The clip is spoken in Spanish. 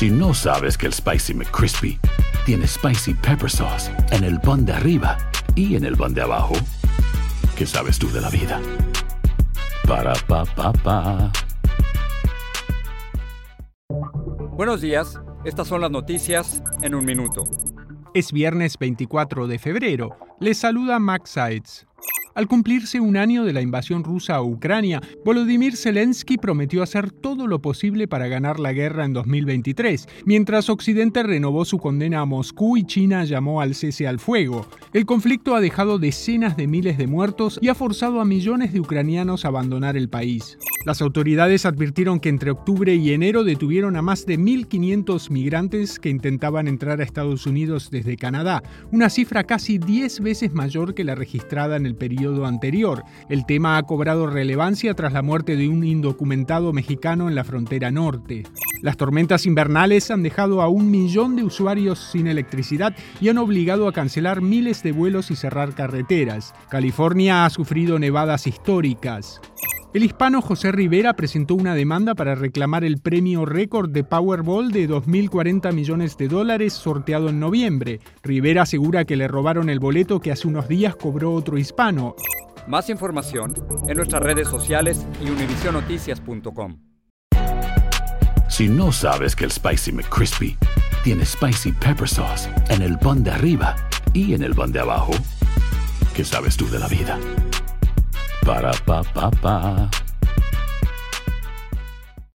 Si no sabes que el Spicy McCrispy tiene Spicy Pepper Sauce en el pan de arriba y en el pan de abajo, ¿qué sabes tú de la vida? Para, pa, pa, pa. Buenos días, estas son las noticias en un minuto. Es viernes 24 de febrero. Les saluda Max Sides. Al cumplirse un año de la invasión rusa a Ucrania, Volodymyr Zelensky prometió hacer todo lo posible para ganar la guerra en 2023, mientras Occidente renovó su condena a Moscú y China llamó al cese al fuego. El conflicto ha dejado decenas de miles de muertos y ha forzado a millones de ucranianos a abandonar el país. Las autoridades advirtieron que entre octubre y enero detuvieron a más de 1.500 migrantes que intentaban entrar a Estados Unidos desde Canadá, una cifra casi 10 veces mayor que la registrada en el periodo anterior. El tema ha cobrado relevancia tras la muerte de un indocumentado mexicano en la frontera norte. Las tormentas invernales han dejado a un millón de usuarios sin electricidad y han obligado a cancelar miles de vuelos y cerrar carreteras. California ha sufrido nevadas históricas. El hispano José Rivera presentó una demanda para reclamar el premio récord de Powerball de 2.040 millones de dólares sorteado en noviembre. Rivera asegura que le robaron el boleto que hace unos días cobró otro hispano. Más información en nuestras redes sociales y univisionoticias.com. Si no sabes que el Spicy McCrispy tiene Spicy Pepper Sauce en el pan de arriba y en el pan de abajo, ¿qué sabes tú de la vida? Para, pa, pa, pa.